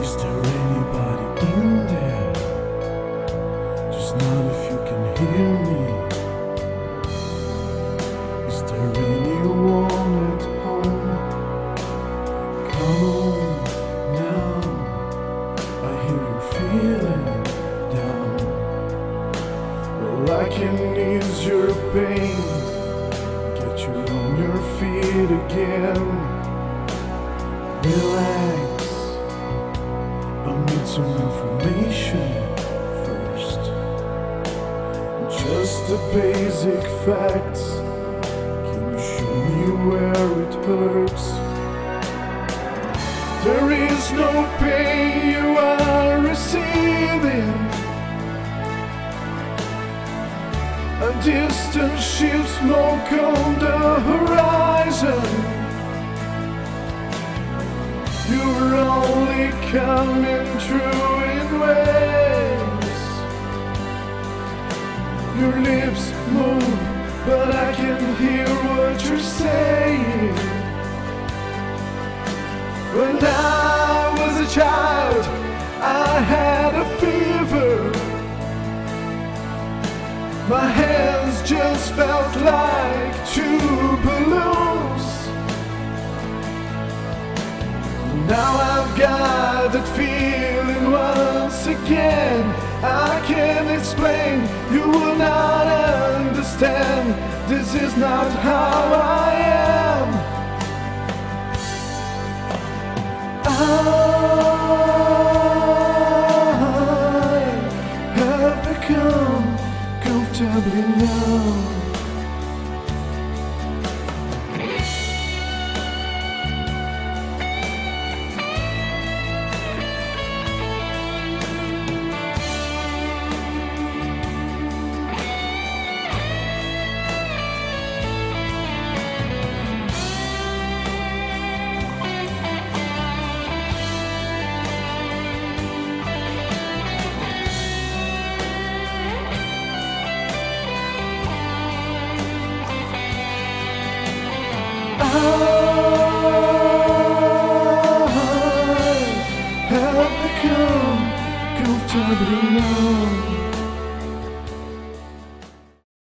Is there anybody in there? Just not if you can hear me. Is there anyone at home? Come on now. I hear you feeling down. Well, I can ease your pain. Get you on your feet again. Relax. I need some information first. Just the basic facts. Can you show me where it hurts? There is no pain you are receiving. A distant ship smoke on the horizon. You're only coming through in waves. Your lips move, but I can hear what you're saying. When I was a child, I had a fever. My hands just felt like two Now I've got that feeling once again. I can't explain, you will not understand. This is not how I am. I have become comfortably numb. to be known.